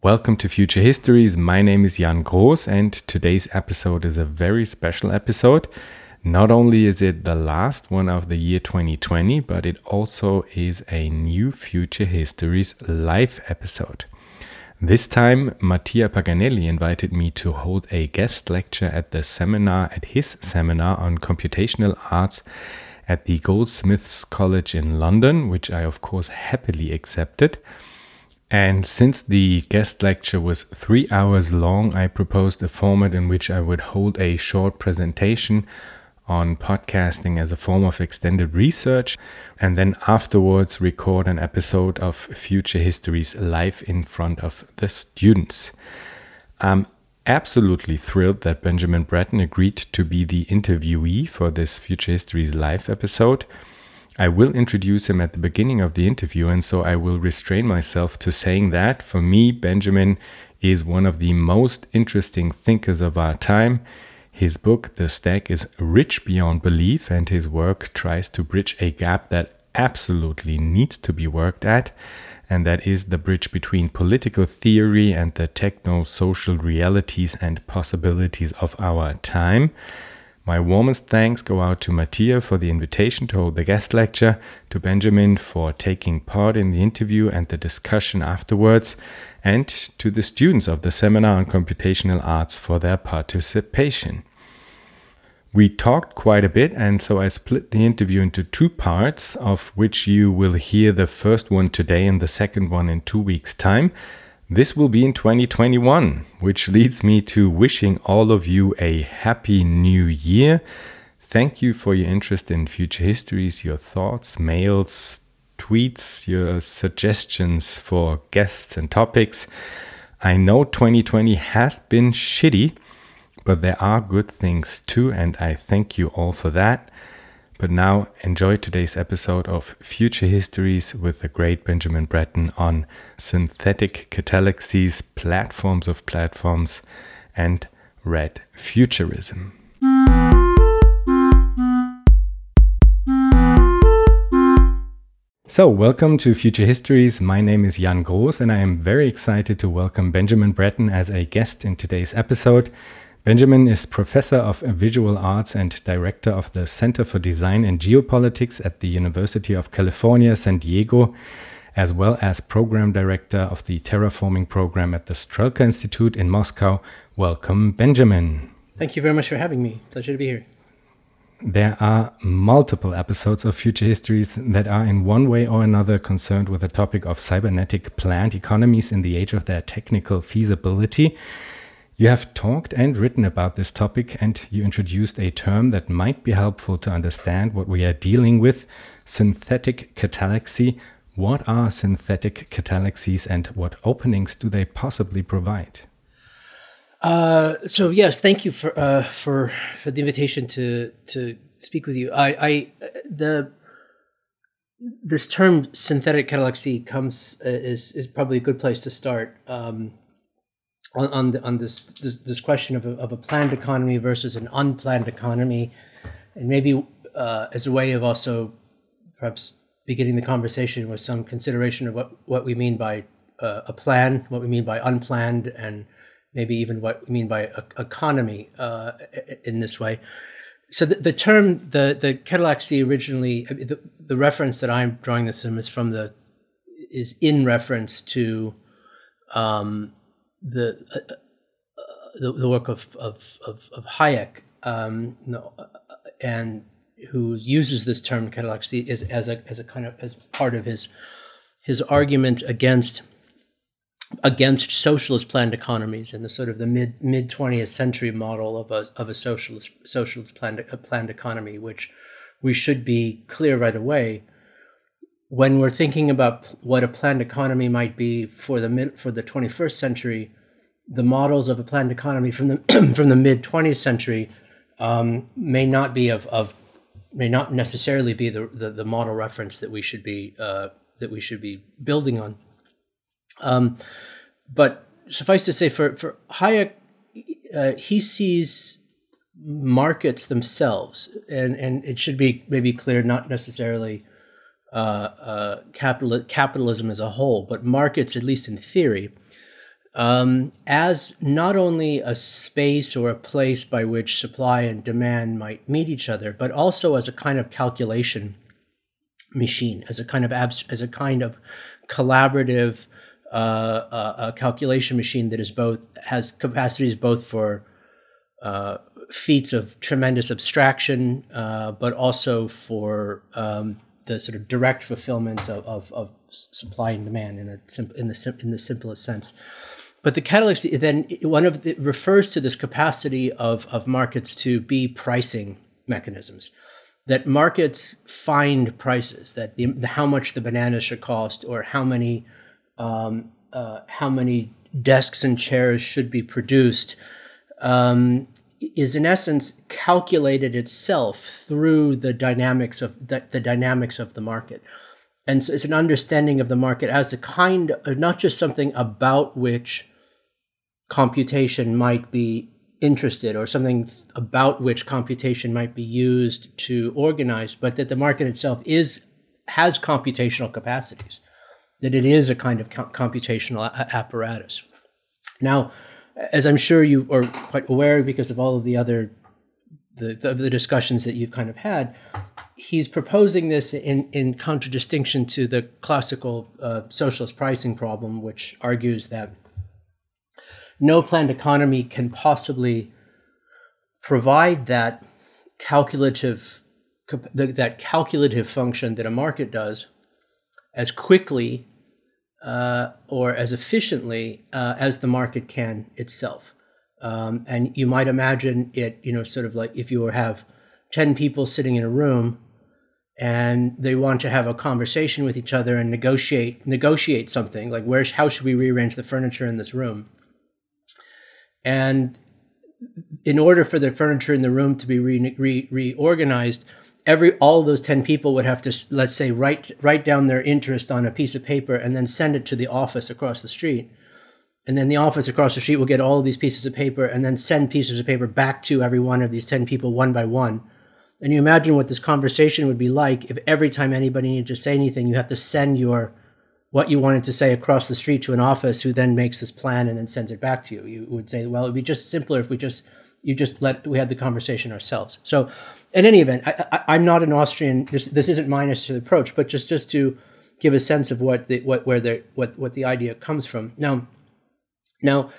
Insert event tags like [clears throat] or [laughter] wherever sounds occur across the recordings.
Welcome to Future Histories. My name is Jan Groß, and today's episode is a very special episode. Not only is it the last one of the year 2020, but it also is a new Future Histories live episode. This time, Mattia Paganelli invited me to hold a guest lecture at the seminar, at his seminar on computational arts at the Goldsmiths College in London, which I, of course, happily accepted. And since the guest lecture was three hours long, I proposed a format in which I would hold a short presentation on podcasting as a form of extended research, and then afterwards record an episode of Future Histories live in front of the students. I'm absolutely thrilled that Benjamin Bratton agreed to be the interviewee for this Future Histories live episode. I will introduce him at the beginning of the interview, and so I will restrain myself to saying that for me, Benjamin is one of the most interesting thinkers of our time. His book, The Stack, is rich beyond belief, and his work tries to bridge a gap that absolutely needs to be worked at, and that is the bridge between political theory and the techno social realities and possibilities of our time. My warmest thanks go out to Mattia for the invitation to hold the guest lecture, to Benjamin for taking part in the interview and the discussion afterwards, and to the students of the seminar on computational arts for their participation. We talked quite a bit, and so I split the interview into two parts, of which you will hear the first one today and the second one in two weeks' time. This will be in 2021, which leads me to wishing all of you a happy new year. Thank you for your interest in future histories, your thoughts, mails, tweets, your suggestions for guests and topics. I know 2020 has been shitty, but there are good things too, and I thank you all for that. But now enjoy today's episode of Future Histories with the great Benjamin Bratton on synthetic catallaxies, platforms of platforms, and red futurism. So, welcome to Future Histories. My name is Jan Groß, and I am very excited to welcome Benjamin Bratton as a guest in today's episode. Benjamin is professor of visual arts and director of the Center for Design and Geopolitics at the University of California, San Diego, as well as program director of the terraforming program at the Strelka Institute in Moscow. Welcome, Benjamin. Thank you very much for having me. Pleasure to be here. There are multiple episodes of Future Histories that are in one way or another concerned with the topic of cybernetic planned economies in the age of their technical feasibility. You have talked and written about this topic, and you introduced a term that might be helpful to understand what we are dealing with synthetic catallaxy. What are synthetic catallaxies, and what openings do they possibly provide? Uh, so yes, thank you for uh, for for the invitation to to speak with you. I, I the this term synthetic catallaxy comes uh, is is probably a good place to start. Um, on on, the, on this, this, this question of a, of a planned economy versus an unplanned economy, and maybe uh, as a way of also perhaps beginning the conversation with some consideration of what what we mean by uh, a plan, what we mean by unplanned, and maybe even what we mean by a, economy uh, in this way. So the, the term the the Catallaxy originally the, the reference that I'm drawing this from is from the is in reference to um, the, uh, uh, the, the work of of of, of Hayek, um, uh, and who uses this term catallaxy is as a as a kind of as part of his his argument against against socialist planned economies and the sort of the mid mid 20th century model of a of a socialist socialist planned planned economy, which we should be clear right away when we're thinking about what a planned economy might be for the mid, for the 21st century, the models of a planned economy from the [clears throat] from the mid 20th century um, may not be of, of may not necessarily be the, the, the model reference that we should be uh, that we should be building on. Um, but suffice to say, for for Hayek, uh, he sees markets themselves, and and it should be maybe clear, not necessarily uh, uh, capital, capitalism as a whole, but markets, at least in theory, um, as not only a space or a place by which supply and demand might meet each other, but also as a kind of calculation machine, as a kind of abs- as a kind of collaborative uh, uh, calculation machine that is both has capacities both for uh, feats of tremendous abstraction, uh, but also for um, the sort of direct fulfillment of, of, of supply and demand in, a, in, the, in the simplest sense. But the catallaxy then one of it refers to this capacity of, of markets to be pricing mechanisms. That markets find prices, that the, the how much the bananas should cost, or how many um, uh, how many desks and chairs should be produced, um, is in essence calculated itself through the dynamics of the, the dynamics of the market. And so it's an understanding of the market as a kind of not just something about which computation might be interested or something about which computation might be used to organize but that the market itself is has computational capacities that it is a kind of computational a- apparatus. Now as i'm sure you are quite aware because of all of the other the, the, the discussions that you've kind of had he's proposing this in, in contradistinction to the classical uh, socialist pricing problem, which argues that no planned economy can possibly provide that calculative that calculative function that a market does as quickly uh, or as efficiently uh, as the market can itself. Um, and you might imagine it, you know, sort of like if you have 10 people sitting in a room and they want to have a conversation with each other and negotiate negotiate something like where's how should we rearrange the furniture in this room and in order for the furniture in the room to be re, re, reorganized every all of those 10 people would have to let's say write write down their interest on a piece of paper and then send it to the office across the street and then the office across the street will get all of these pieces of paper and then send pieces of paper back to every one of these 10 people one by one and you imagine what this conversation would be like if every time anybody needed to say anything, you have to send your what you wanted to say across the street to an office who then makes this plan and then sends it back to you. You would say, well, it would be just simpler if we just you just let we had the conversation ourselves. So, in any event, I, am not an Austrian. This this isn't my necessary approach, but just just to give a sense of what the what where the what what the idea comes from. Now, now,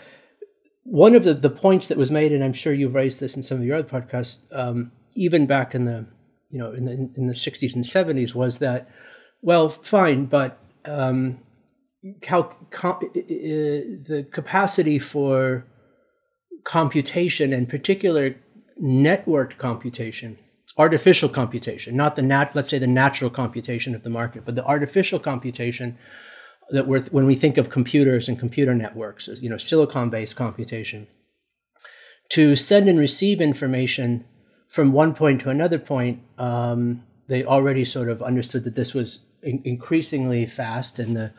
one of the the points that was made, and I'm sure you've raised this in some of your other podcasts. Um, even back in the you know in the in the 60s and 70s was that well fine but um, cal- com- the capacity for computation and particular networked computation artificial computation not the nat let's say the natural computation of the market but the artificial computation that we're when we think of computers and computer networks as you know silicon based computation to send and receive information from one point to another point, um, they already sort of understood that this was in- increasingly fast, and the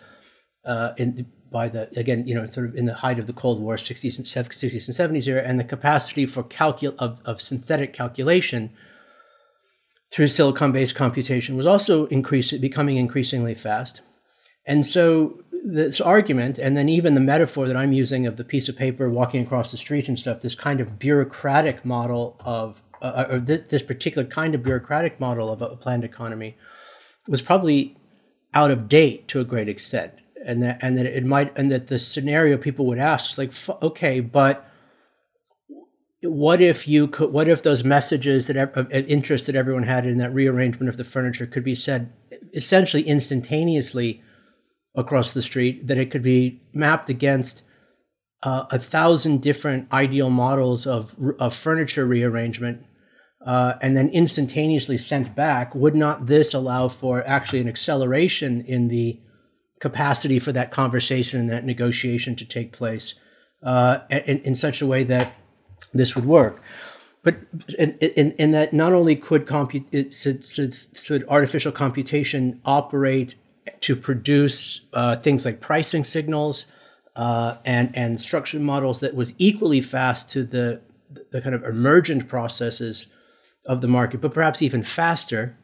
uh, in, by the again, you know, sort of in the height of the Cold War, 60s and 60s and 70s era, and the capacity for calcul of, of synthetic calculation through silicon-based computation was also increasing, becoming increasingly fast. And so this argument, and then even the metaphor that I'm using of the piece of paper walking across the street and stuff, this kind of bureaucratic model of uh, or this, this, particular kind of bureaucratic model of a planned economy was probably out of date to a great extent and that and that it might and that the scenario people would ask is like okay but what if you could what if those messages that of interest that everyone had in that rearrangement of the furniture could be said essentially instantaneously across the street that it could be mapped against uh, a thousand different ideal models of, of furniture rearrangement uh, and then instantaneously sent back, would not this allow for actually an acceleration in the capacity for that conversation and that negotiation to take place uh, in, in such a way that this would work? But in, that not only could, compute, should, should, should, artificial computation operate to produce uh, things like pricing signals uh, and, and structured models that was equally fast to the, the kind of emergent processes of the market, but perhaps even faster,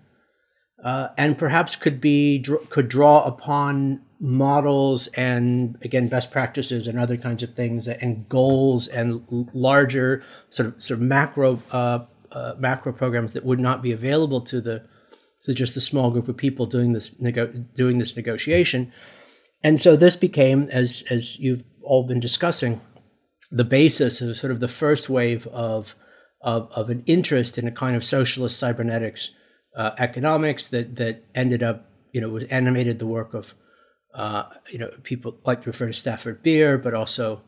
uh, and perhaps could be could draw upon models and again best practices and other kinds of things and goals and larger sort of sort of macro uh, uh, macro programs that would not be available to the to just the small group of people doing this nego- doing this negotiation. And so this became, as as you've all been discussing, the basis of sort of the first wave of of, of an interest in a kind of socialist cybernetics uh, economics that that ended up, you know, was animated the work of, uh, you know, people like to refer to Stafford Beer, but also,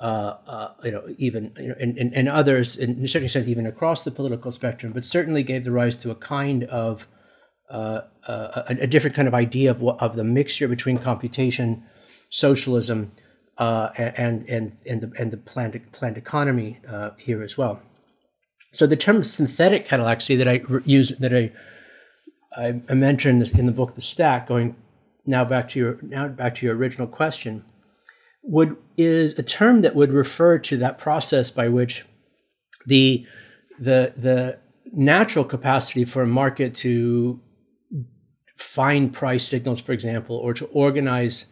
uh, uh you know, even you know, and, and, and others, in certain sense, even across the political spectrum, but certainly gave the rise to a kind of uh, uh, a, a, different kind of idea of of the mixture between computation, socialism, uh, and and and the and the planned planned economy here as well. So the term synthetic catallaxy that I use that I I mentioned in the book The Stack, going now back to your now back to your original question, would is a term that would refer to that process by which the the the natural capacity for a market to find price signals, for example, or to organize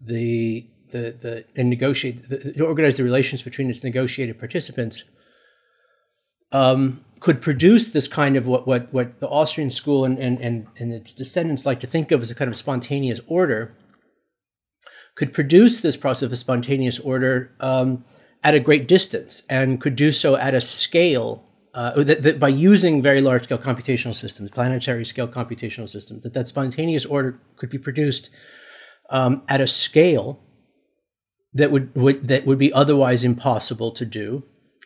the the the and negotiate the, organize the relations between its negotiated participants, um, could produce this kind of what what what the Austrian school and, and and and its descendants like to think of as a kind of spontaneous order. Could produce this process of spontaneous order um, at a great distance and could do so at a scale uh, that, that, by using very large scale computational systems, planetary scale computational systems, that that spontaneous order could be produced um, at a scale that would, would, that would be otherwise impossible to do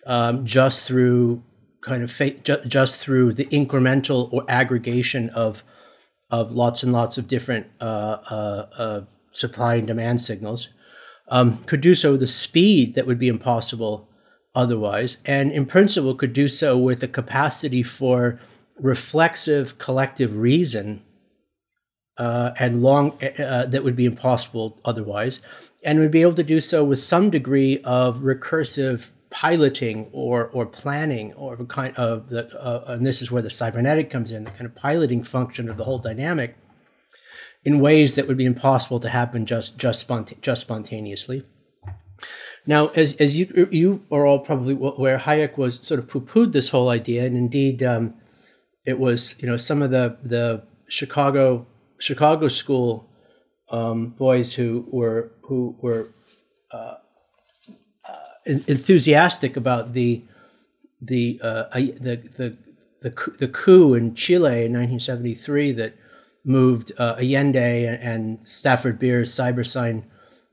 um, just through kind of fa- ju- just through the incremental or aggregation of of lots and lots of different uh, uh, uh supply and demand signals um, could do so with a speed that would be impossible otherwise, and in principle could do so with a capacity for reflexive collective reason uh, and long uh, uh, that would be impossible otherwise, and would be able to do so with some degree of recursive piloting or or planning or kind of the uh, and this is where the cybernetic comes in the kind of piloting function of the whole dynamic in ways that would be impossible to happen just just sponta- just spontaneously. Now, as, as you, you are all probably where Hayek was sort of poo-pooed this whole idea, and indeed um, it was, you know, some of the, the Chicago, Chicago school um, boys who were, who were uh, enthusiastic about the, the, uh, the, the, the, the coup in Chile in 1973 that moved uh, Allende and Stafford Beer's Cybersyn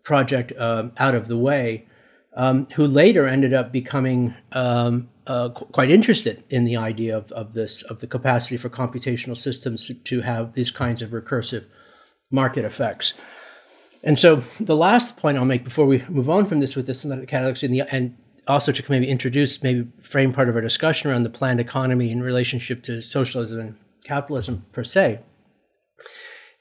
project um, out of the way um, who later ended up becoming um, uh, qu- quite interested in the idea of, of this of the capacity for computational systems to, to have these kinds of recursive market effects. And so the last point I'll make before we move on from this with this synthetic catalogs the, and also to maybe introduce, maybe frame part of our discussion around the planned economy in relationship to socialism and capitalism per se,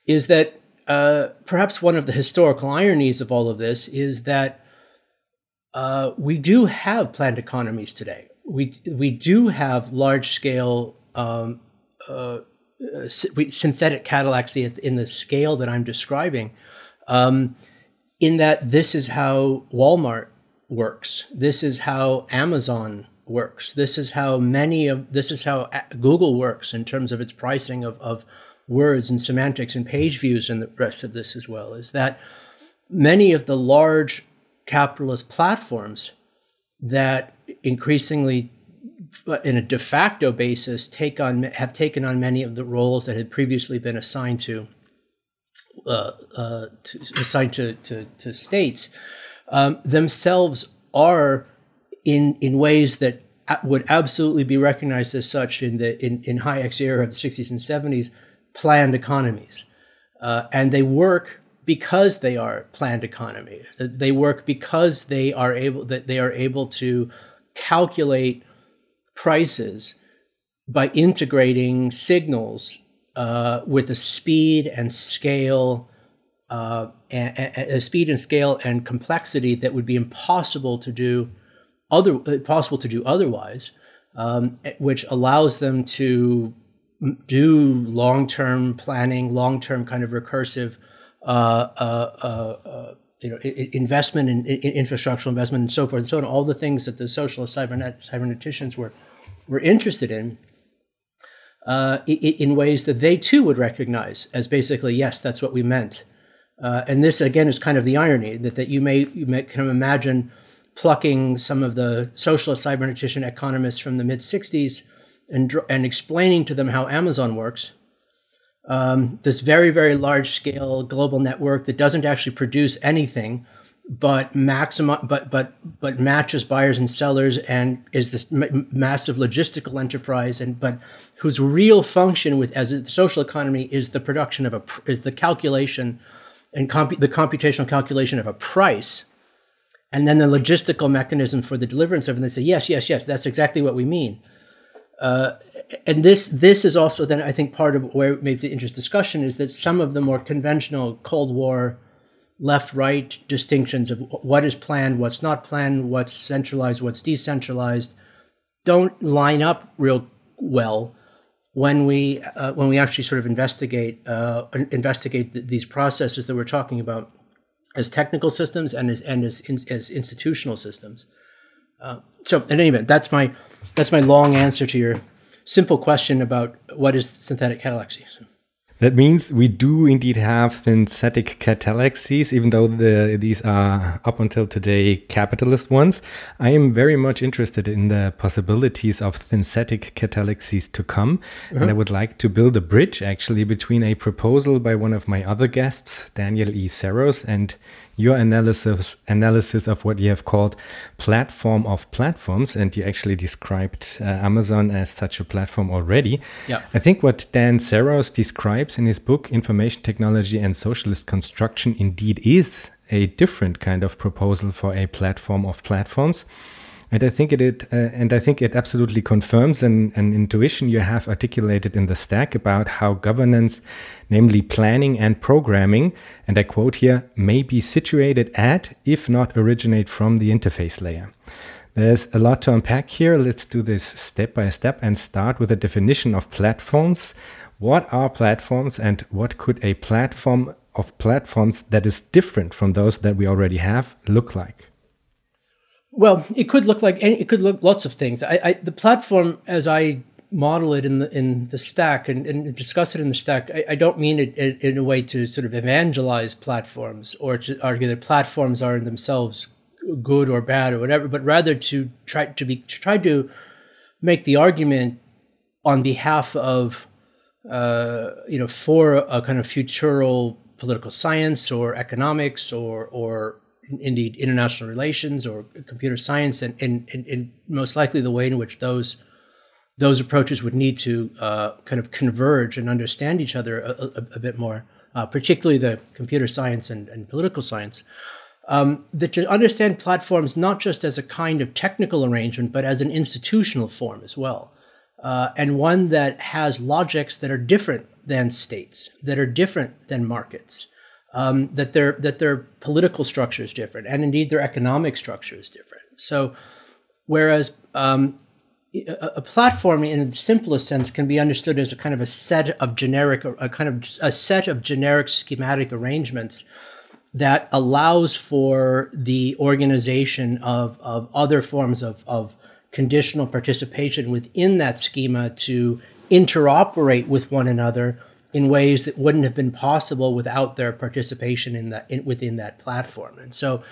is that uh, perhaps one of the historical ironies of all of this is that uh, we do have planned economies today. We we do have large scale um, uh, uh synthetic catallaxies in the scale that I'm describing. Um, in that this is how Walmart works. This is how Amazon works. This is how many of this is how Google works in terms of its pricing of, of words and semantics and page views and the rest of this as well. Is that many of the large capitalist platforms that increasingly in a de facto basis take on have taken on many of the roles that had previously been assigned to, uh, uh, to assigned to, to, to states um, themselves are in in ways that would absolutely be recognized as such in the in, in Hayek's era of the 60s and 70s planned economies uh, and they work because they are planned economies. They work because they are able that they are able to calculate prices by integrating signals uh, with the speed and scale, uh, and, speed and scale and complexity that would be impossible to do other possible to do otherwise, um, which allows them to do long-term planning, long-term kind of recursive uh, uh, you know, investment in, in, infrastructural investment and so forth and so on, all the things that the socialist cybernet, cyberneticians were, were interested in, uh, in ways that they too would recognize as basically, yes, that's what we meant. Uh, and this again is kind of the irony that, that you may you may kind of imagine plucking some of the socialist cybernetician economists from the mid 60s and, and explaining to them how Amazon works. Um, this very, very large scale global network that doesn't actually produce anything, but maximize, but but but matches buyers and sellers, and is this m- massive logistical enterprise, and but whose real function with as a social economy is the production of a is the calculation and comp- the computational calculation of a price and then the logistical mechanism for the deliverance of it. And they say, yes, yes, yes, that's exactly what we mean. Uh, and this this is also then I think part of where maybe the interest discussion is that some of the more conventional Cold War left right distinctions of what is planned, what's not planned, what's centralized, what's decentralized, don't line up real well when we uh, when we actually sort of investigate uh, investigate th- these processes that we're talking about as technical systems and as and as, in, as institutional systems. Uh, so, in any event, that's my that's my long answer to your simple question about what is synthetic catallaxy. So. That means we do indeed have synthetic catallaxies, even though the, these are up until today capitalist ones. I am very much interested in the possibilities of synthetic catallaxies to come. Uh-huh. And I would like to build a bridge actually between a proposal by one of my other guests, Daniel E. Saros, and your analysis analysis of what you have called platform of platforms, and you actually described uh, Amazon as such a platform already. Yeah. I think what Dan Saros describes in his book Information Technology and Socialist Construction indeed is a different kind of proposal for a platform of platforms. And I think it, it uh, and I think it absolutely confirms an, an intuition you have articulated in the stack about how governance, namely planning and programming, and I quote here, may be situated at, if not originate from, the interface layer. There's a lot to unpack here. Let's do this step by step and start with a definition of platforms. What are platforms and what could a platform of platforms that is different from those that we already have look like? Well, it could look like any, it could look lots of things. I, I, the platform, as I model it in the in the stack and, and discuss it in the stack, I, I don't mean it in, in, a way to sort of evangelize platforms or to argue that platforms are in themselves good or bad or whatever, but rather to try to be to try to make the argument on behalf of uh, you know for a kind of futural political science or economics or or indeed international relations or computer science, and, and, and, and, most likely the way in which those those approaches would need to uh, kind of converge and understand each other a, a, a bit more, uh, particularly the computer science and, and political science. Um, that to understand platforms not just as a kind of technical arrangement, but as an institutional form as well, uh, and one that has logics that are different than states, that are different than markets, um, that their that their political structure is different, and indeed their economic structure is different. So, whereas um, a, a, platform, in the simplest sense, can be understood as a kind of a set of generic, a kind of a set of generic schematic arrangements that allows for the organization of, of other forms of, of conditional participation within that schema to interoperate with one another in ways that wouldn't have been possible without their participation in that in, within that platform. And so,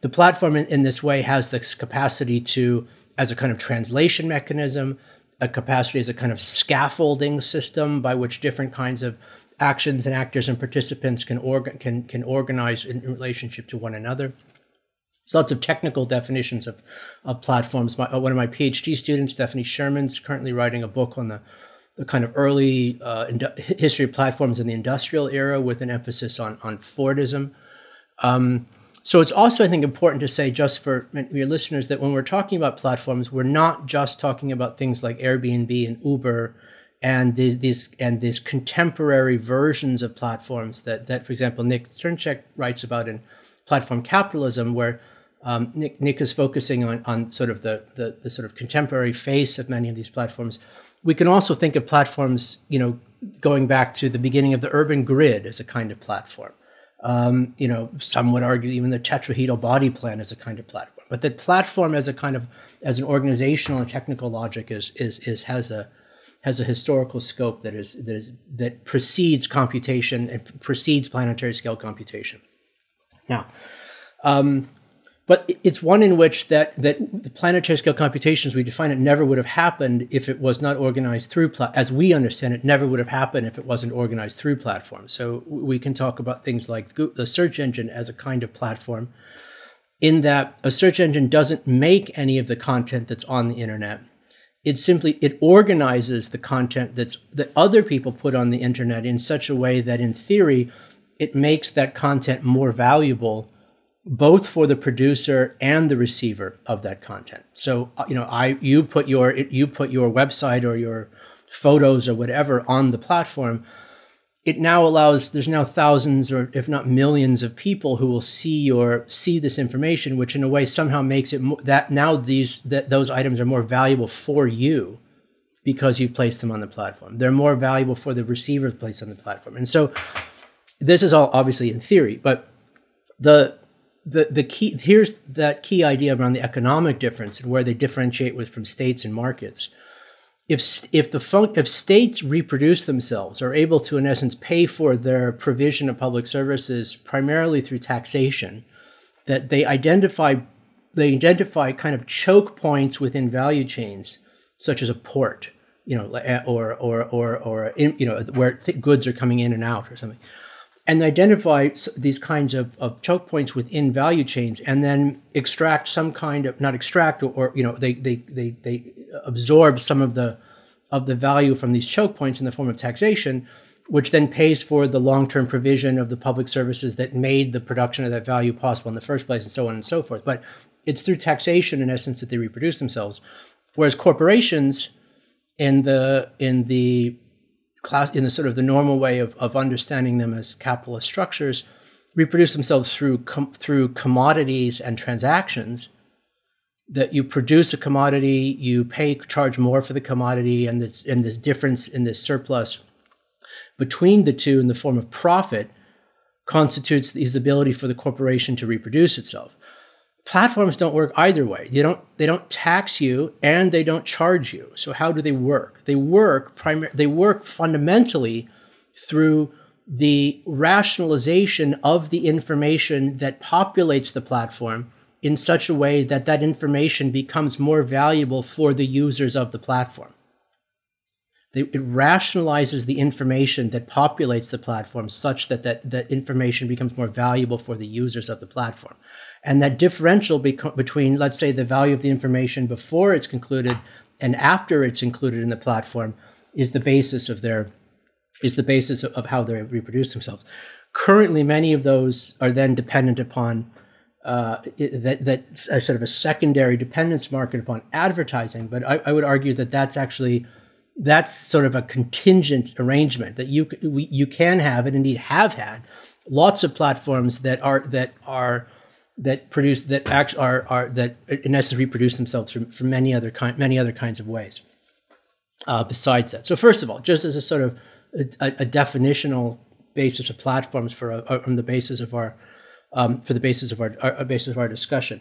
the platform in, in this way has this capacity to, as a kind of translation mechanism, a capacity as a kind of scaffolding system by which different kinds of actions and actors and participants can organ can can organize in, relationship to one another. So lots of technical definitions of, of platforms. My, uh, one of my PhD students, Stephanie Sherman, is currently writing a book on the the kind of early uh, history of platforms in the industrial era with an emphasis on, on Fordism. Um, so it's also, I think, important to say, just for your listeners, that when we're talking about platforms, we're not just talking about things like Airbnb and Uber and these, these and these contemporary versions of platforms that, that, for example, Nick Srnicek writes about in Platform Capitalism, where um, Nick, Nick is focusing on, on sort of the, the, the sort of contemporary face of many of these platforms we can also think of platforms, you know, going back to the beginning of the urban grid as a kind of platform. Um, you know, some would argue even the tetrahedral body plan is a kind of platform. But the platform as a kind of as an organizational and technical logic is is is has a has a historical scope that is that is that precedes computation and precedes planetary scale computation. Now, um, but it's one in which that that the planetary scale computations we define it never would have happened if it was not organized through pla- as we understand it never would have happened if it wasn't organized through platforms. So we can talk about things like the search engine as a kind of platform in that a search engine doesn't make any of the content that's on the internet. It simply it organizes the content that's that other people put on the internet in such a way that in theory it makes that content more valuable both for the producer and the receiver of that content. So uh, you know, I you put your you put your website or your photos or whatever on the platform. It now allows there's now thousands or if not millions of people who will see your see this information, which in a way somehow makes it more, that now these that those items are more valuable for you because you've placed them on the platform. They're more valuable for the receiver placed on the platform, and so this is all obviously in theory, but the the the key here's that key idea around the economic difference and where they differentiate with from states and markets. If if the if states reproduce themselves, are able to in essence pay for their provision of public services primarily through taxation, that they identify they identify kind of choke points within value chains, such as a port, you know, or or or or you know where goods are coming in and out or something and identify these kinds of, of choke points within value chains and then extract some kind of not extract or, or, you know they, they they they absorb some of the of the value from these choke points in the form of taxation which then pays for the long-term provision of the public services that made the production of that value possible in the first place and so on and so forth. But it's through taxation in essence that they reproduce themselves. Whereas corporations in the in the class in the sort of the normal way of, of understanding them as capitalist structures reproduce themselves through com- through commodities and transactions that you produce a commodity you pay charge more for the commodity and this and this difference in this surplus between the two in the form of profit constitutes the ability for the corporation to reproduce itself platforms don't work either way. They don't they don't tax you and they don't charge you. So how do they work? They work primar- they work fundamentally through the rationalization of the information that populates the platform in such a way that that information becomes more valuable for the users of the platform. it rationalizes the information that populates the platform such that that, that information becomes more valuable for the users of the platform. And that differential between, let's say, the value of the information before it's concluded and after it's included in the platform is the basis of their is the basis of how they reproduce themselves. Currently, many of those are then dependent upon uh, that that sort of a secondary dependence market upon advertising. But I, I, would argue that that's actually that's sort of a contingent arrangement that you we, you can have and indeed have had lots of platforms that are that are that produce that actually are are that in essence reproduce themselves from, from many other kind many other kinds of ways. Uh, besides that, so first of all, just as a sort of a, a definitional basis of platforms for a, uh, on the basis of our um, for the basis of our, our, basis of our discussion.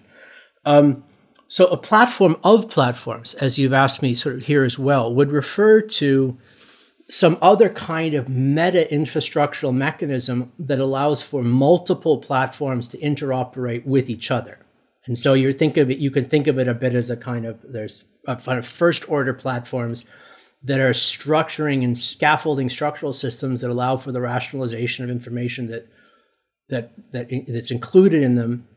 Um, so a platform of platforms, as you've asked me sort of here as well, would refer to some other kind of meta infrastructural mechanism that allows for multiple platforms to interoperate with each other. And so you think of it, you can think of it a bit as a kind of there's a kind of first order platforms that are structuring and scaffolding structural systems that allow for the rationalization of information that that that that's included in them.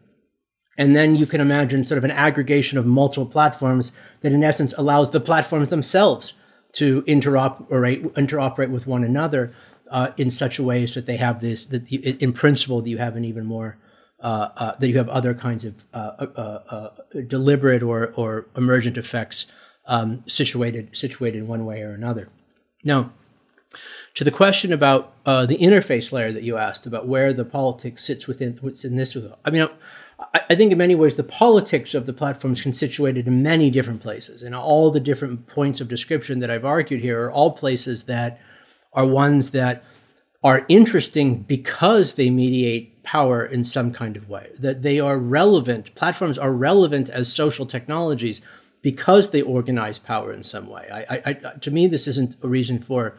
And then you can imagine sort of an aggregation of multiple platforms that in essence allows the platforms themselves to interoperate interoperate with one another uh, in such a way that they have this that in principle that you have an even more uh, uh, that you have other kinds of uh, uh, uh, deliberate or or emergent effects um, situated situated in one way or another. Now, to the question about the interface layer that you asked about where the politics sits within what's in this, I mean. I think in many ways the politics of the platform is situated in many different places. And all the different points of description that I've argued here are all places that are ones that are interesting because they mediate power in some kind of way. That they are relevant. Platforms are relevant as social technologies because they organize power in some way. I, I, I, to me, this isn't a reason for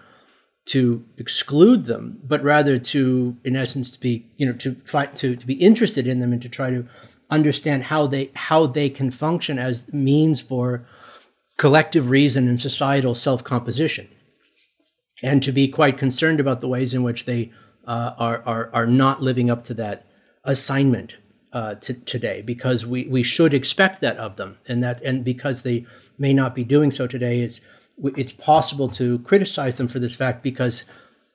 to exclude them, but rather to, in essence, to be you know to find to, to be interested in them and to try to understand how they how they can function as means for collective reason and societal self composition, and to be quite concerned about the ways in which they uh, are, are are not living up to that assignment uh, to, today because we, we should expect that of them and that and because they may not be doing so today it's it's possible to criticize them for this fact because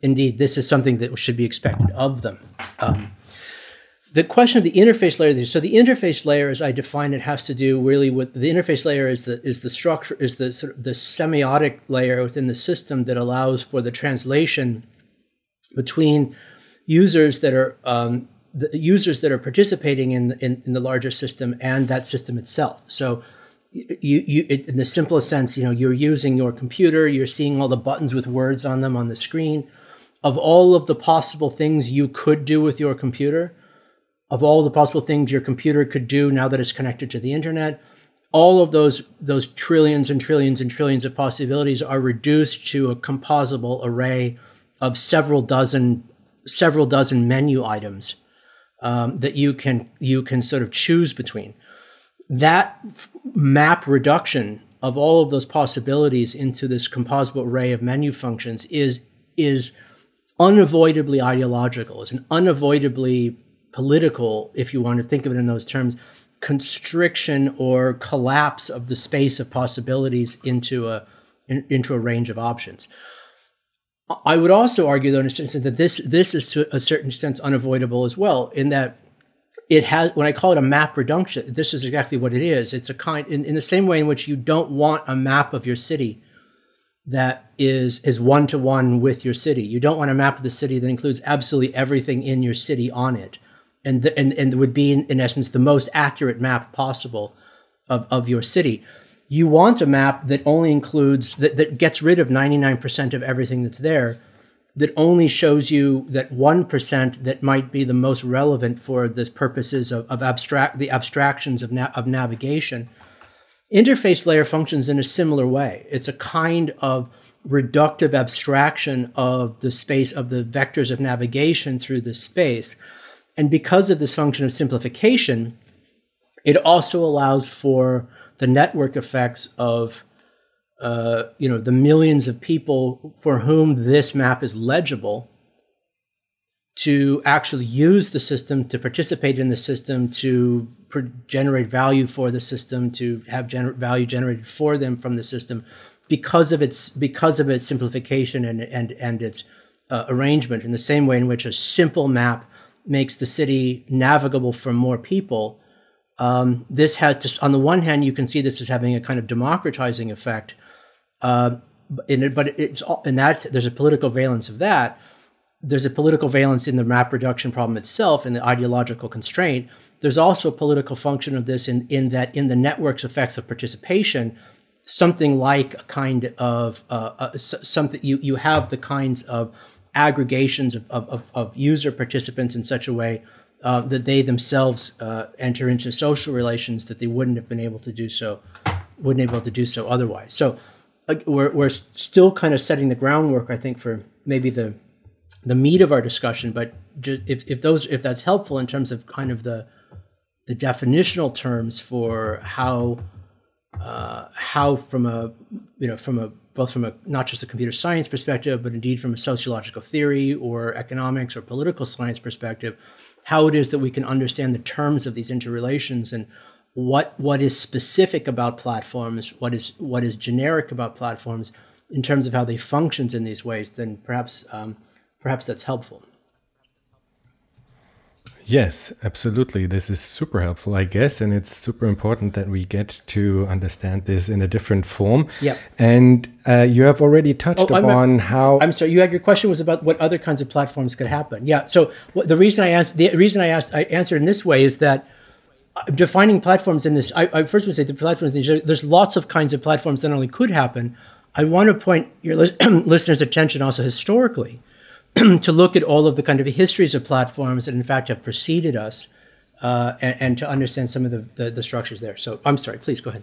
indeed this is something that should be expected of them um, the question of the interface layer so the interface layer as i define it has to do really with the interface layer is the is the structure is the sort of the semiotic layer within the system that allows for the translation between users that are um, the users that are participating in, in, in the larger system and that system itself. So you, you in the simplest sense, you know, you're using your computer, you're seeing all the buttons with words on them on the screen. Of all of the possible things you could do with your computer, of all the possible things your computer could do now that it's connected to the internet, all of those those trillions and trillions and trillions of possibilities are reduced to a composable array of several dozen several dozen menu items um, that you can you can sort of choose between. That map reduction of all of those possibilities into this composable array of menu functions is is unavoidably ideological. It's an unavoidably political, if you want to think of it in those terms, constriction or collapse of the space of possibilities into a in, into a range of options. I would also argue, though, in a certain sense, that this this is to a certain extent unavoidable as well, in that it has. When I call it a map reduction, this is exactly what it is. It's a kind in, in the same way in which you don't want a map of your city that is is one to one with your city. You don't want a map of the city that includes absolutely everything in your city on it, and the, and and would be in, in essence the most accurate map possible of, of your city you want a map that only includes that, that gets rid of 99% of everything that's there that only shows you that 1% that might be the most relevant for the purposes of, of abstract the abstractions of, na- of navigation interface layer functions in a similar way. It's a kind of reductive abstraction of the space of the vectors of navigation through the space. And because of this function of simplification it also allows for the network effects of uh, you know the millions of people for whom this map is legible to actually use the system to participate in the system to generate value for the system to have gener- value generated for them from the system because of its because of its simplification and and and its uh, arrangement in the same way in which a simple map makes the city navigable for more people um, this had to, on the one hand, you can see this as having a kind of democratizing effect. Uh, in it, but it's in that there's a political valence of that. There's a political valence in the map reduction problem itself and the ideological constraint. There's also a political function of this in, in that in the network's effects of participation, something like a kind of uh, uh, something you, you have the kinds of aggregations of, of, of user participants in such a way uh, that they themselves uh, enter into social relations that they wouldn't have been able to do so, wouldn't able to do so otherwise. So we're, we're still kind of setting the groundwork, I think, for maybe the the meat of our discussion. But just, if, if those if that's helpful in terms of kind of the the definitional terms for how uh, how from a you know from a both from a not just a computer science perspective, but indeed from a sociological theory or economics or political science perspective, how it is that we can understand the terms of these interrelations and what what is specific about platforms, what is what is generic about platforms in terms of how they functions in these ways, then perhaps um, perhaps that's helpful. Yes, absolutely. This is super helpful, I guess, and it's super important that we get to understand this in a different form. Yeah. And uh, you have already touched oh, upon how. I'm sorry. You had your question was about what other kinds of platforms could happen. Yeah. So what, the reason I asked, the reason I asked, I answered in this way is that defining platforms in this. I, I first would say the platforms. There's lots of kinds of platforms that only could happen. I want to point your [clears throat] listeners' attention also historically [clears throat] to look at all of the kind of histories of platforms that in fact have preceded us uh, and, and, to understand some of the, the, the structures there. So I'm sorry, please go ahead.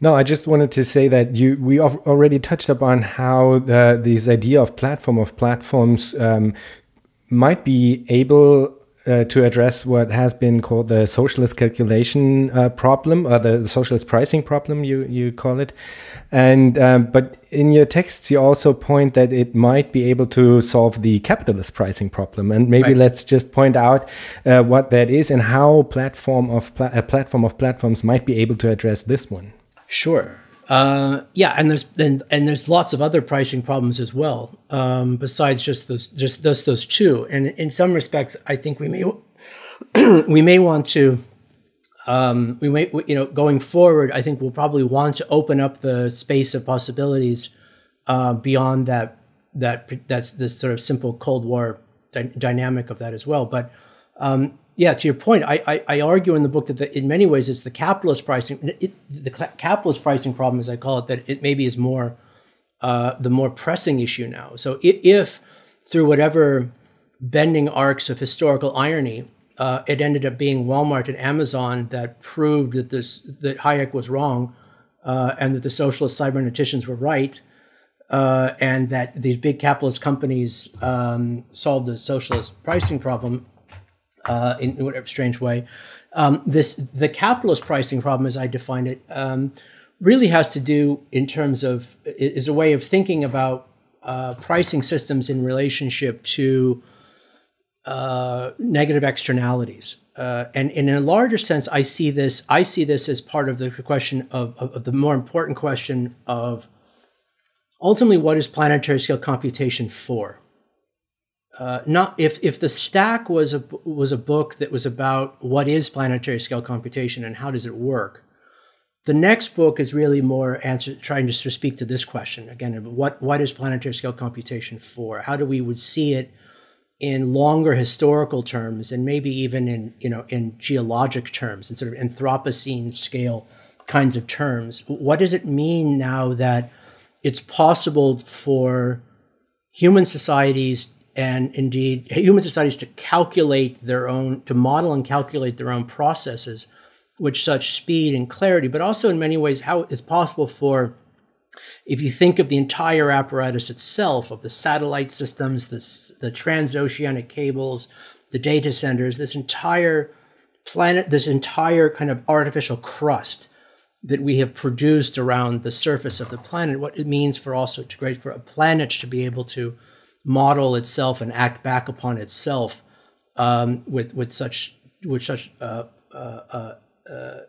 No, I just wanted to say that you we already touched upon how the, this idea of platform of platforms um, might be able uh, to address what has been called the socialist calculation uh, problem or the, the, socialist pricing problem you you call it. And um, but in your texts you also point that it might be able to solve the capitalist pricing problem. And maybe right. let's just point out uh, what that is and how platform of pla a platform of platforms might be able to address this one. Sure uh, yeah, and there's and, and there's lots of other pricing problems as well, um, besides just those just those those two. And in some respects, I think we may [clears throat] we may want to um, we may you know going forward. I think we'll probably want to open up the space of possibilities uh, beyond that that that's this sort of simple Cold War dy- dynamic of that as well. But um, yeah, to your point, I, I, I, argue in the book that the, in many ways it's the capitalist pricing, it, the capitalist pricing problem, as I call it, that it maybe is more uh, the more pressing issue now. So if, through whatever bending arcs of historical irony, uh, it ended up being Walmart and Amazon that proved that this that Hayek was wrong, uh, and that the socialist cyberneticians were right, uh, and that these big capitalist companies um, solved the socialist pricing problem uh, in whatever strange way. Um, this the capitalist pricing problem, as I define it, um, really has to do in terms of is a way of thinking about uh, pricing systems in relationship to uh, negative externalities. Uh, and, and, in a larger sense, I see this. I see this as part of the question of, of, of the more important question of ultimately what is planetary scale computation for? Uh, not if if the stack was a was a book that was about what is planetary scale computation and how does it work the next book is really more answer, trying to speak to this question again what what is planetary scale computation for? How do we would see it in longer historical terms and maybe even in you know in geologic terms and sort of anthropocene scale kinds of terms? What does it mean now that it's possible for human societies and indeed human societies to calculate their own, to model and calculate their own processes with such speed and clarity, but also in many ways how it's possible for, if you think of the entire apparatus itself, of the satellite systems, the, the transoceanic cables, the data centers, this entire planet, this entire kind of artificial crust that we have produced around the surface of the planet, what it means for also to great for a planet to be able to model itself and act back upon itself um, with with such with such uh, uh, uh, uh,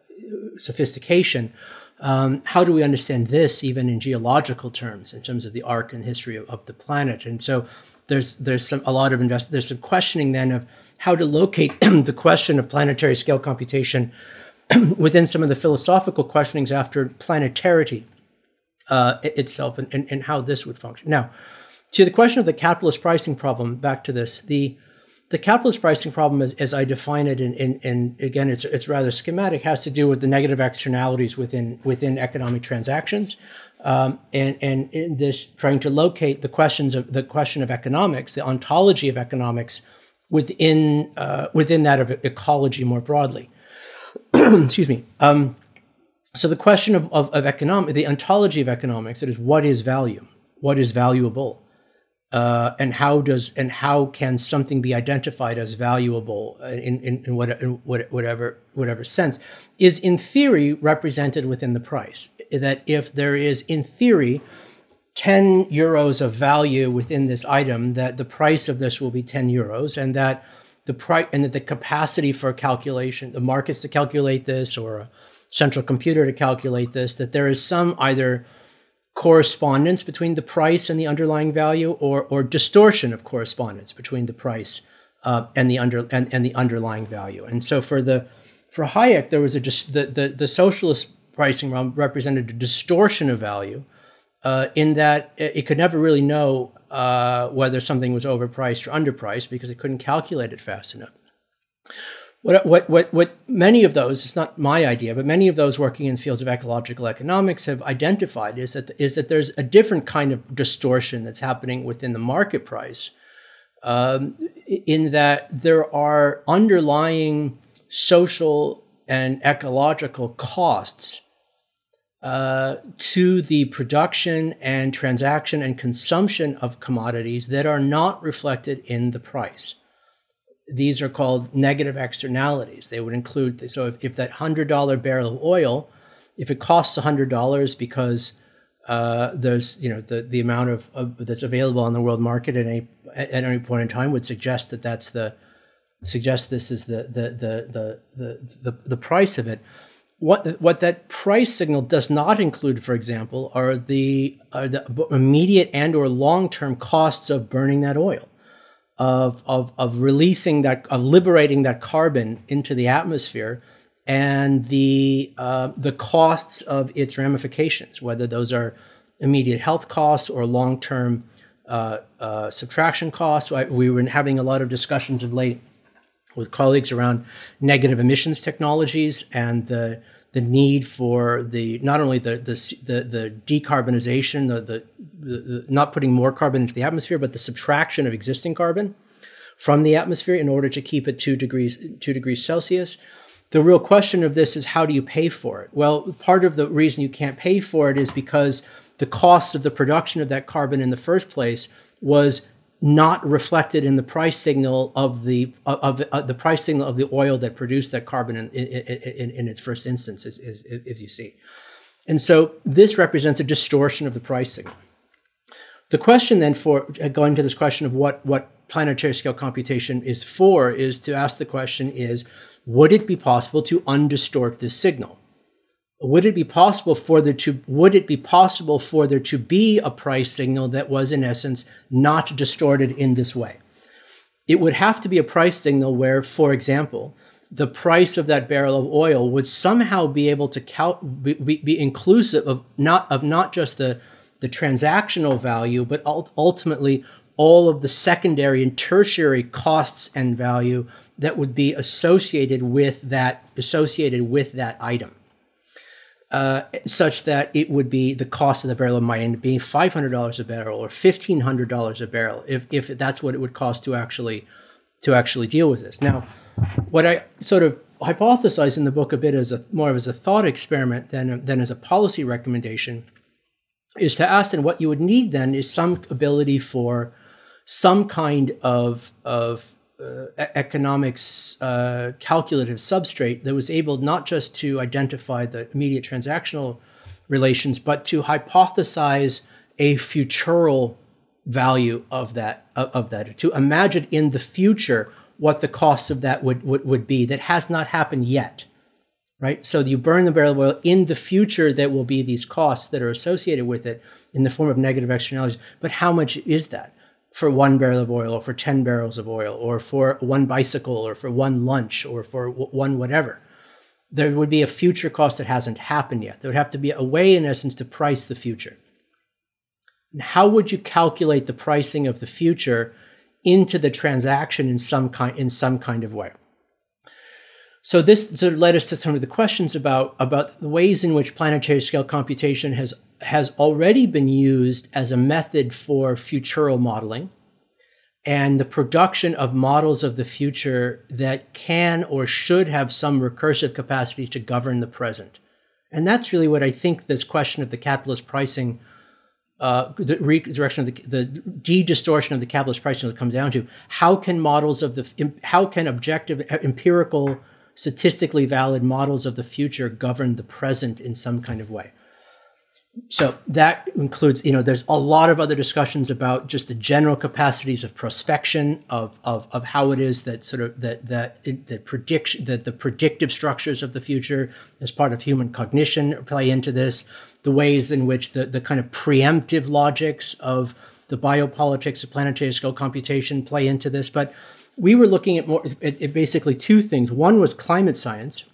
sophistication. Um, how do we understand this even in geological terms, in terms of the arc and history of, of the planet? And so there's there's some a lot of invest there's some questioning then of how to locate [clears throat] the question of planetary scale computation [clears throat] within some of the philosophical questionings after planetarity uh, itself and, and, and how this would function. Now, to the question of the capitalist pricing problem, back to this, the the capitalist pricing problem, as, as I define it, and, and, again, it's, it's rather schematic, has to do with the negative externalities within within economic transactions, um, and and in this trying to locate the questions of the question of economics, the ontology of economics within uh, within that of ecology more broadly. [clears throat] Excuse me. Um, so the question of, of, of economic, the ontology of economics, that is, what is value, what is valuable, uh, and how does and how can something be identified as valuable in, in, in, what, in whatever whatever sense? Is in theory represented within the price. That if there is in theory 10 euros of value within this item that the price of this will be 10 euros and that the price and that the capacity for calculation the markets to calculate this or a central computer to calculate this that there is some either correspondence between the price and the underlying value or, or distortion of correspondence between the price uh, and the under and, and the underlying value. And so for the for Hayek, there was a the, the, the socialist pricing represented a distortion of value uh, in that it could never really know uh, whether something was overpriced or underpriced because it couldn't calculate it fast enough. What, what, what, what many of those, it's not my idea, but many of those working in fields of ecological economics have identified is that, is that there's a different kind of distortion that's happening within the market price, um, in that there are underlying social and ecological costs uh, to the production and transaction and consumption of commodities that are not reflected in the price these are called negative externalities. They would include, so if, if that $100 barrel of oil, if it costs $100 because uh, there's, you know, the, the amount of, of, that's available on the world market at any, at any point in time would suggest that that's the, suggest this is the, the, the, the, the, the, price of it. What, what that price signal does not include, for example, are the, are the immediate and or long-term costs of burning that oil of, of, of releasing that, of liberating that carbon into the atmosphere and the, uh, the costs of its ramifications, whether those are immediate health costs or long term uh, uh, subtraction costs. We were having a lot of discussions of late with colleagues around negative emissions technologies and the the need for the not only the the the, the decarbonization, the, the, the, not putting more carbon into the atmosphere, but the subtraction of existing carbon from the atmosphere in order to keep it two degrees two degrees Celsius. The real question of this is how do you pay for it? Well, part of the reason you can't pay for it is because the cost of the production of that carbon in the first place was not reflected in the price signal of the of, of uh, the price signal of the oil that produced that carbon in, in, in, in its first instance, as, as, as, you see. And so this represents a distortion of the price signal. The question then for going to this question of what, what planetary scale computation is for is to ask the question is, would it be possible to undistort this signal? Would it be possible for there to would it be possible for there to be a price signal that was in essence not distorted in this way? It would have to be a price signal where for example the price of that barrel of oil would somehow be able to cal- be, be inclusive of not of not just the the transactional value but ultimately all of the secondary and tertiary costs and value that would be associated with that associated with that item uh, such that it would be the cost of the barrel might end up being $500 a barrel or $1,500 a barrel if, if that's what it would cost to actually to actually deal with this. Now, what I sort of hypothesize in the book a bit as a more of as a thought experiment than, than as a policy recommendation is to ask then what you would need then is some ability for some kind of, of uh, economics uh, calculative substrate that was able not just to identify the immediate transactional relations, but to hypothesize a futural value of that of, that to imagine in the future what the cost of that would, would, would be that has not happened yet right? So you burn the barrel of oil in the future there will be these costs that are associated with it in the form of negative externalities. But how much is that for one barrel of oil or for 10 barrels of oil or for one bicycle or for one lunch or for one whatever. There would be a future cost that hasn't happened yet. There would have to be a way, in essence, to price the future. How would you calculate the pricing of the future into the transaction in some kind, in some kind of way? So this sort of led us to some of the questions about, about the ways in which planetary scale computation has has already been used as a method for futural modeling and the production of models of the future that can or should have some recursive capacity to govern the present. And that's really what I think this question of the capitalist pricing, uh, the redirection of the, the de-distortion of the capitalist pricing will come down to. How can models of the, how can objective, empirical, statistically valid models of the future govern the present in some kind of way? So that includes you know there's a lot of other discussions about just the general capacities of prospection of of, of how it is that sort of that that that prediction that the predictive structures of the future as part of human cognition play into this the ways in which the the kind of preemptive logics of the biopolitics of planetary scale computation play into this. But we were looking at more at, at basically two things. One was climate science.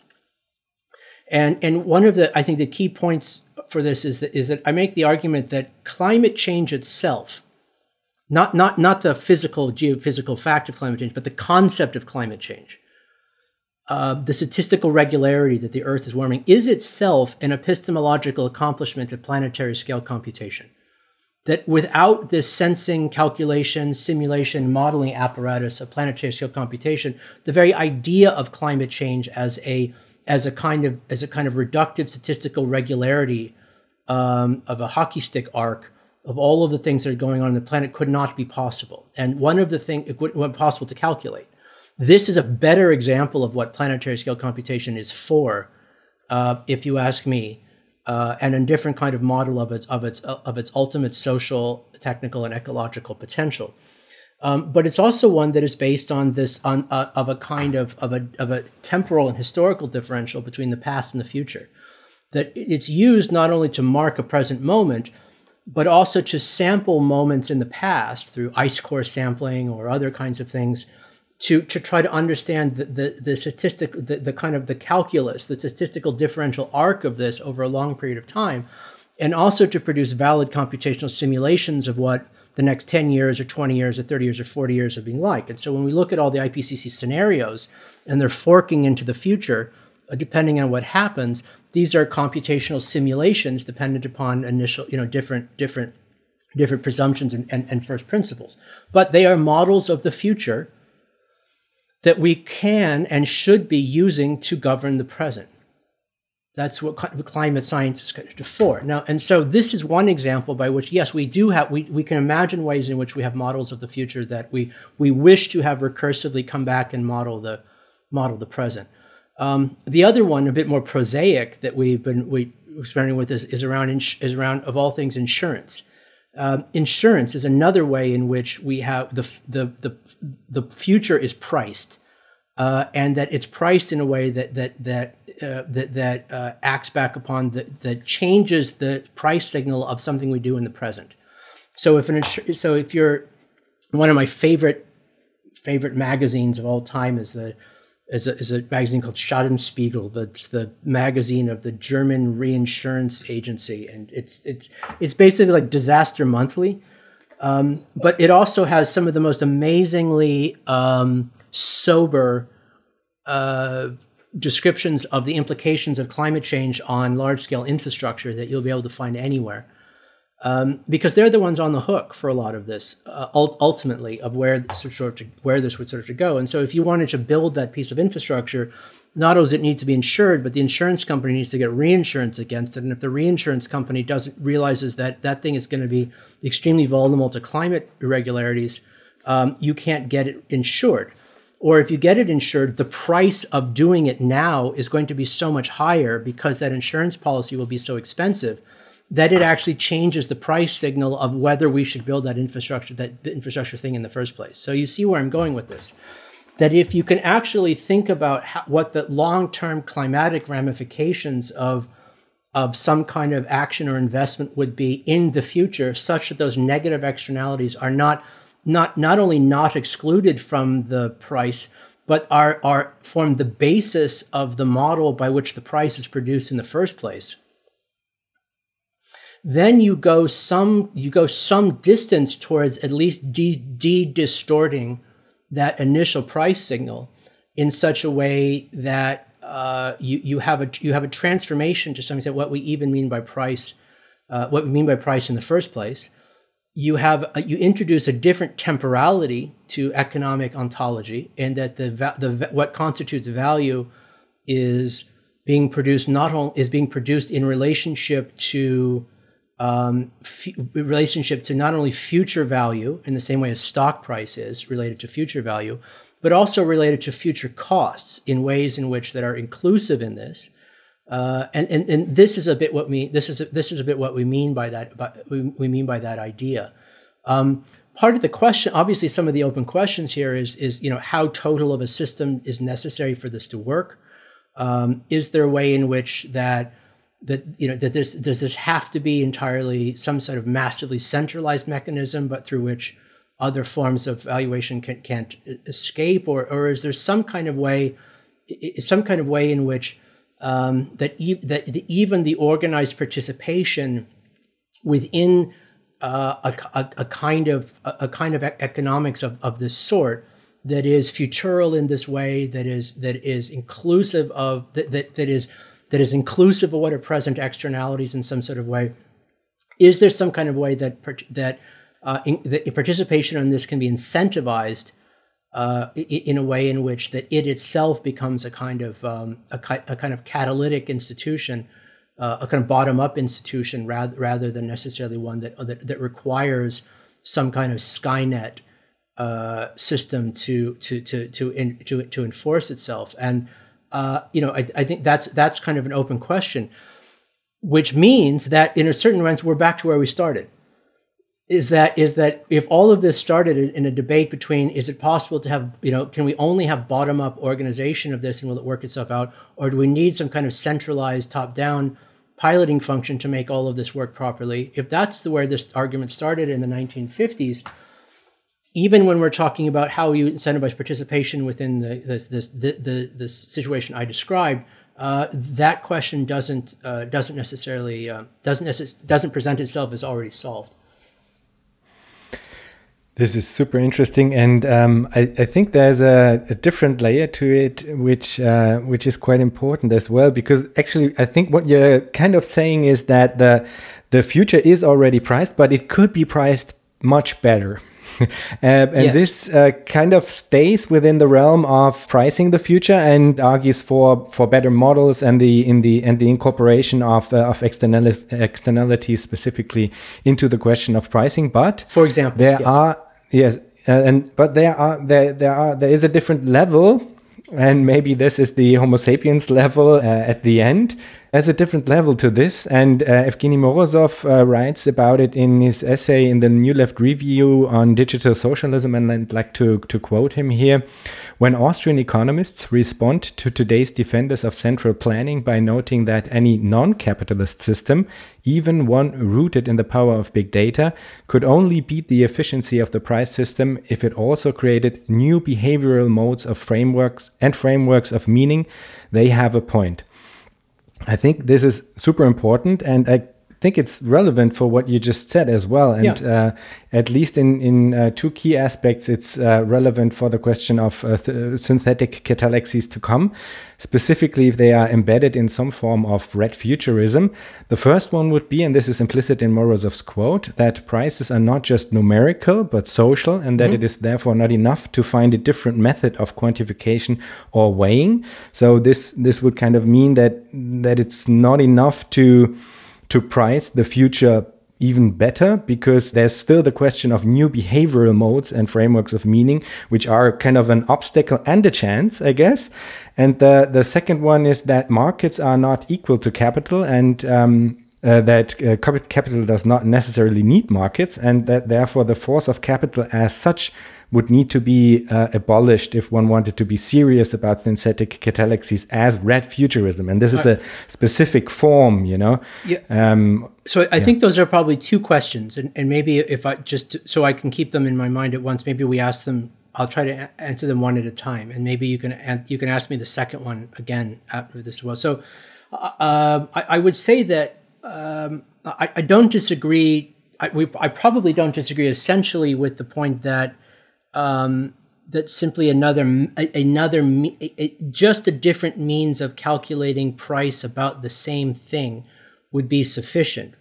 And and one of the i think the key points for this is that is that I make the argument that climate change itself, not not not the physical geophysical fact of climate change, but the concept of climate change, uh, the statistical regularity that the Earth is warming is itself an epistemological accomplishment of planetary scale computation. That without this sensing, calculation, simulation, modeling apparatus of planetary scale computation, the very idea of climate change as a as a kind of as a kind of reductive statistical regularity um, of a hockey stick arc of all of the things that are going on in the planet could not be possible. And one of the things it wasn't possible to calculate. This is a better example of what planetary scale computation is for, uh, if you ask me, uh, and a different kind of model of its of its of its ultimate social, technical, and ecological potential. Um, but it's also one that is based on this on uh, of a kind of of a of a temporal and historical differential between the past and the future. That it's used not only to mark a present moment, but also to sample moments in the past through ice core sampling or other kinds of things to, to try to understand the, the, the statistic, the, the kind of the calculus, the statistical differential arc of this over a long period of time, and also to produce valid computational simulations of what the next 10 years or 20 years or 30 years or 40 years are being like. And so when we look at all the IPCC scenarios and they're forking into the future, uh, depending on what happens, these are computational simulations dependent upon initial, you know, different, different, different presumptions and, and, and first principles. But they are models of the future that we can and should be using to govern the present. That's what climate science is for. Now, and so this is one example by which, yes, we do have, we, we can imagine ways in which we have models of the future that we, we wish to have recursively come back and model the, model the present. Um, the other one, a bit more prosaic, that we've been we experimenting with is, is around ins- is around of all things insurance. Um, insurance is another way in which we have the the the, the future is priced, uh, and that it's priced in a way that that that uh, that that uh, acts back upon the, that changes the price signal of something we do in the present. So if an insur- so if you're one of my favorite favorite magazines of all time is the is a, is a magazine called Schadenspiegel. That's the magazine of the German reinsurance agency, and it's it's it's basically like Disaster Monthly, um, but it also has some of the most amazingly um, sober uh, descriptions of the implications of climate change on large scale infrastructure that you'll be able to find anywhere um, because they're the ones on the hook for a lot of this uh, ultimately of where this sort of where this would sort of go. And so, if you wanted to build that piece of infrastructure, not only does it need to be insured, but the insurance company needs to get reinsurance against it. And if the reinsurance company doesn't realizes that that thing is going to be extremely vulnerable to climate irregularities, um, you can't get it insured. Or if you get it insured, the price of doing it now is going to be so much higher because that insurance policy will be so expensive that it actually changes the price signal of whether we should build that infrastructure, that infrastructure thing in the first place. So you see where I'm going with this. That if you can actually think about how, what the long-term climatic ramifications of of some kind of action or investment would be in the future, such that those negative externalities are not not not only not excluded from the price, but are are form the basis of the model by which the price is produced in the first place then you go some you go some distance towards at least de, de distorting that initial price signal in such a way that uh, you you have a you have a transformation to some extent what we even mean by price uh, what we mean by price in the first place. You have a, you introduce a different temporality to economic ontology and that the the what constitutes value is being produced not only is being produced in relationship to um, f- relationship to not only future value in the same way as stock price is related to future value, but also related to future costs in ways in which that are inclusive in this. Uh, and, and, and this is a bit what we this is a, this is a bit what we mean by that by, we, we mean by that idea. Um, part of the question, obviously, some of the open questions here is is you know how total of a system is necessary for this to work. Um, is there a way in which that that you know that this does this have to be entirely some sort of massively centralized mechanism, but through which other forms of valuation can, can't escape, or or is there some kind of way, some kind of way in which um, that e- that the, even the organized participation within uh, a, a, a, kind of a, kind of economics of, of this sort that is futural in this way, that is that is inclusive of that that, that is that is inclusive of what are present externalities in some sort of way. Is there some kind of way that that, uh, in, that participation on this can be incentivized uh, in a way in which that it itself becomes a kind of um, a, a, kind of catalytic institution, uh, a kind of bottom up institution rather rather than necessarily one that that, that requires some kind of Skynet uh, system to to to to in, to to enforce itself. And uh, you know, I, I think that's that's kind of an open question, which means that in a certain sense we're back to where we started. Is that is that if all of this started in a debate between is it possible to have you know can we only have bottom up organization of this and will it work itself out or do we need some kind of centralized top down piloting function to make all of this work properly? If that's the where this argument started in the 1950s, even when we're talking about how you incentivize participation within the this, this the, the, the situation I described, uh, that question doesn't uh, doesn't necessarily uh, doesn't necess- doesn't present itself as already solved. This is super interesting, and um, I, I, think there's a, a, different layer to it, which uh, which is quite important as well. Because actually, I think what you're kind of saying is that the the future is already priced, but it could be priced much better. [laughs] uh, and yes. this uh, kind of stays within the realm of pricing the future and argues for for better models and the in the and the incorporation of uh, of externalities, externalities specifically into the question of pricing. But for example, there yes. are yes, uh, and but there are there there are there is a different level and maybe this is the Homo sapiens level uh, at the end there's a different level to this, and uh, Evgeny Morozov uh, writes about it in his essay in the New Left Review on digital socialism, and I'd like to, to quote him here. When Austrian economists respond to today's defenders of central planning by noting that any non capitalist system, even one rooted in the power of big data, could only beat the efficiency of the price system if it also created new behavioral modes of frameworks and frameworks of meaning, they have a point. I think this is super important, and I think it's relevant for what you just said as well. And yeah. uh, at least in in uh, two key aspects, it's uh, relevant for the question of uh, th synthetic catallaxies to come, specifically if they are embedded in some form of red futurism. The first one would be, and this is implicit in Morozov's quote, that prices are not just numerical but social, and that mm -hmm. it is therefore not enough to find a different method of quantification or weighing. So this this would kind of mean that that it's not enough to to price the future even better because there's still the question of new behavioral modes and frameworks of meaning, which are kind of an obstacle and a chance, I guess. And the, the second one is that markets are not equal to capital and um, uh, that uh, capital does not necessarily need markets, and that therefore the force of capital as such would need to be uh, abolished if one wanted to be serious about synthetic catallaxies as red futurism. And this is a specific form, you know? Yeah. Um, so I yeah. think those are probably two questions. And, and maybe if I just, so I can keep them in my mind at once, maybe we ask them, I'll try to answer them one at a time. And maybe you can, you can ask me the second one again after this as well. So uh, um, I, I, would say that um, I, I, don't disagree. I, we, I probably don't disagree essentially with the point that um, that simply another another just a different means of calculating price about the same thing would be sufficient.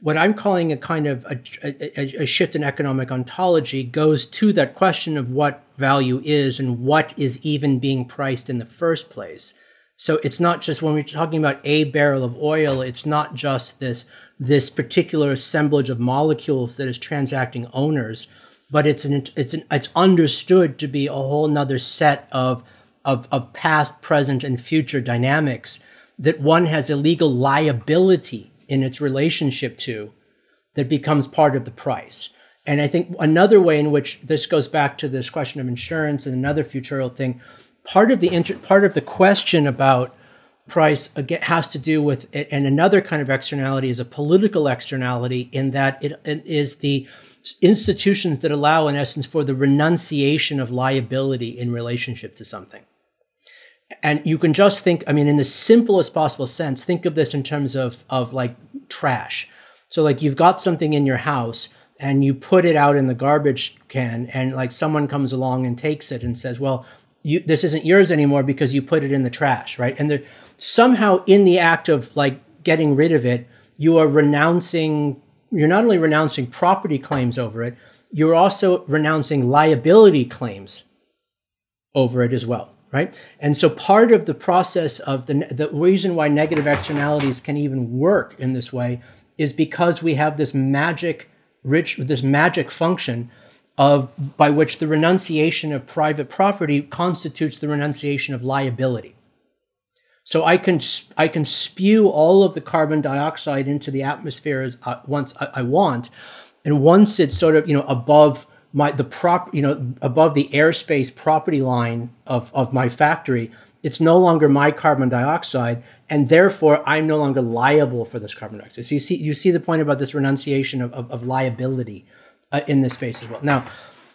What I'm calling a kind of a, a, a, shift in economic ontology goes to that question of what value is and what is even being priced in the first place. So it's not just when we're talking about a barrel of oil, it's not just this this particular assemblage of molecules that is transacting owners but it's an it's an, it's understood to be a whole nother set of, of of past, present, and future dynamics that one has a legal liability in its relationship to that becomes part of the price. And I think another way in which this goes back to this question of insurance and another futural thing, part of the inter- part of the question about price again has to do with it, and another kind of externality is a political externality in that it, it is the institutions that allow, in essence, for the renunciation of liability in relationship to something. And you can just think, I mean, in the simplest possible sense, think of this in terms of, of like trash. So, like, you've got something in your house, and you put it out in the garbage can and like someone comes along and takes it and says well you, this isn't yours anymore because you put it in the trash right and there, somehow in the act of like getting rid of it you are renouncing you're not only renouncing property claims over it you're also renouncing liability claims over it as well right and so part of the process of the the reason why negative externalities can even work in this way is because we have this magic rich with this magic function of by which the renunciation of private property constitutes the renunciation of liability. So I can I can spew all of the carbon dioxide into the atmosphere as uh, once I, I want, and once it's sort of you know above my the prop you know above the airspace property line of of my factory, it's no longer my carbon dioxide, and therefore I'm no longer liable for this carbon dioxide. So you see, you see the point about this renunciation of, of, of liability uh, in this space as well. Now,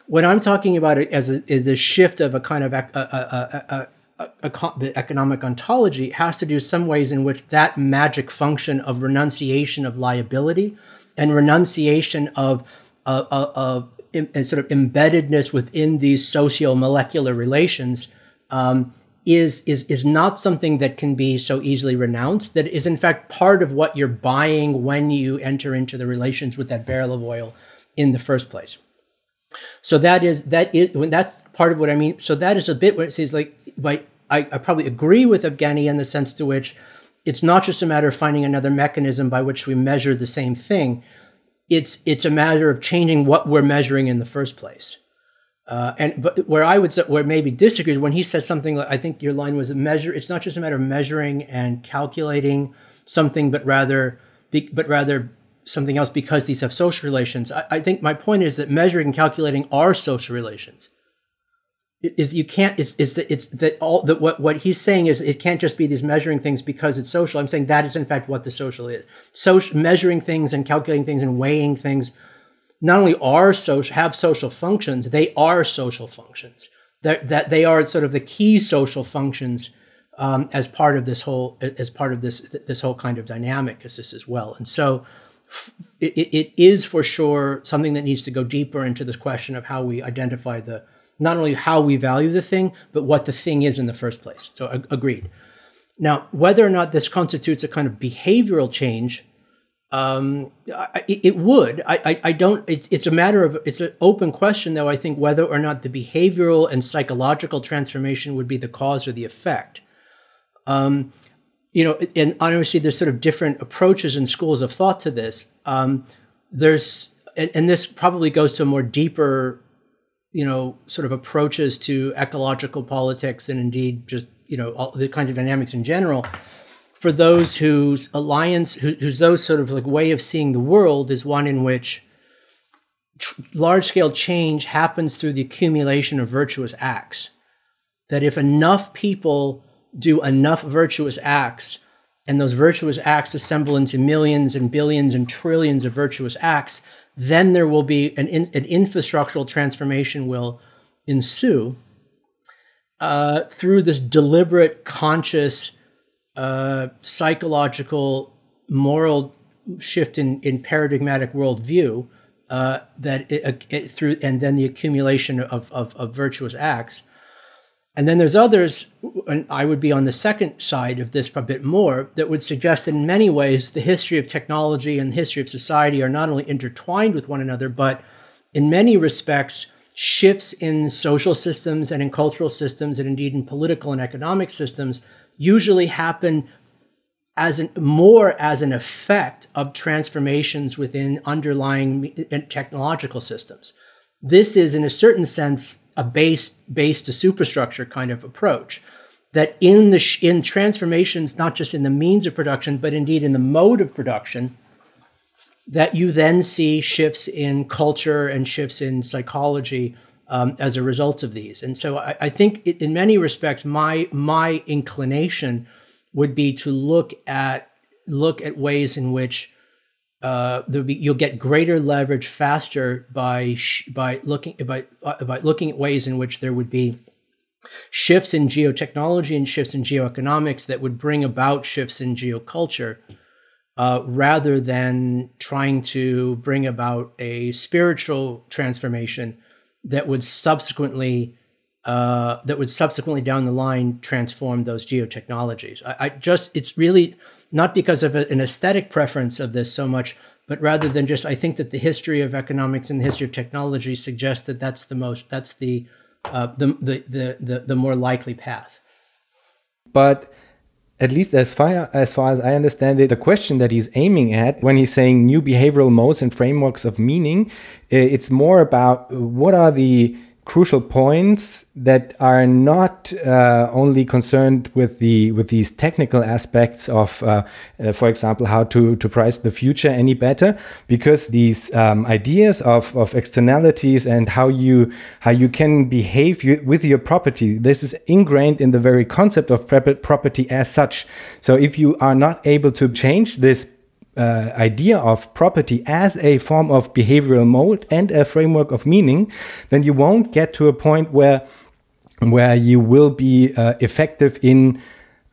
when I'm talking about it as a, the shift of a kind of a, a, the economic ontology, has to do some ways in which that magic function of renunciation of liability and renunciation of uh, of sort of embeddedness within these socio-molecular relations um, is is is not something that can be so easily renounced that is in fact part of what you're buying when you enter into the relations with that barrel of oil in the first place. So that is that is when that's part of what i mean so that is a bit where it says like like I, I probably agree with evgeny in the sense to which it's not just a matter of finding another mechanism by which we measure the same thing it's it's a matter of changing what we're measuring in the first place uh, and but where I would say, where maybe disagrees when he says something like I think your line was measure. It's not just a matter of measuring and calculating something, but rather be, but rather something else because these have social relations. I, I think my point is that measuring and calculating are social relations. Is you can't it's is that it's that all that what what he's saying is it can't just be these measuring things because it's social. I'm saying that is in fact what the social is. Social measuring things and calculating things and weighing things not only are social have social functions, they are social functions. That that they are sort of the key social functions um, as part of this whole as part of this this whole kind of dynamic as this as well. And so it, it is for sure something that needs to go deeper into this question of how we identify the not only how we value the thing, but what the thing is in the first place. So agreed. Now, whether or not this constitutes a kind of behavioral change um, it, it, would. I, I, I don't. It, it's a matter of. It's an open question, though. I think whether or not the behavioral and psychological transformation would be the cause or the effect. Um, you know, and obviously there's sort of different approaches and schools of thought to this. Um, there's, and, and this probably goes to a more deeper, you know, sort of approaches to ecological politics and indeed just you know all the kinds of dynamics in general for those whose alliance, who, whose those sort of like way of seeing the world is one in which tr- large scale change happens through the accumulation of virtuous acts. That if enough people do enough virtuous acts, and those virtuous acts assemble into millions and billions and trillions of virtuous acts, then there will be an, in, an infrastructural transformation will ensue uh, through this deliberate, conscious uh, psychological, moral shift in, in paradigmatic worldview uh, that it, it, through and then the accumulation of, of, of, virtuous acts. And then there's others, and I would be on the second side of this a bit more, that would suggest that in many ways the history of technology and the history of society are not only intertwined with one another, but in many respects, shifts in social systems and in cultural systems, and indeed in political and economic systems, usually happen as an, more as an effect of transformations within underlying technological systems. This is, in a certain sense, a base base to superstructure kind of approach. That in the in transformations, not just in the means of production, but indeed in the mode of production, that you then see shifts in culture and shifts in psychology um, as a result of these. And so I, I think it, in many respects, my my inclination would be to look at look at ways in which uh, be, you'll get greater leverage faster by sh- by looking by uh, by looking at ways in which there would be shifts in geotechnology and shifts in geoeconomics that would bring about shifts in geoculture uh, rather than trying to bring about a spiritual transformation that would subsequently uh, that would subsequently down the line transform those geotechnologies. I, I just it's really not because of a, an aesthetic preference of this so much, but rather than just I think that the history of economics and the history of technology suggests that that's the most that's the uh, the, the, the the the more likely path. But at least as far as far as I understand it, the question that he's aiming at when he's saying new behavioral modes and frameworks of meaning, it's more about what are the crucial points that are not uh, only concerned with the with these technical aspects of, uh, uh, for example, how to to price the future any better, because these um, ideas of, of externalities and how you how you can behave with your property, this is ingrained in the very concept of property as such. So if you are not able to change this uh, idea of property as a form of behavioral mode and a framework of meaning, then you won't get to a point where where you will be uh, effective in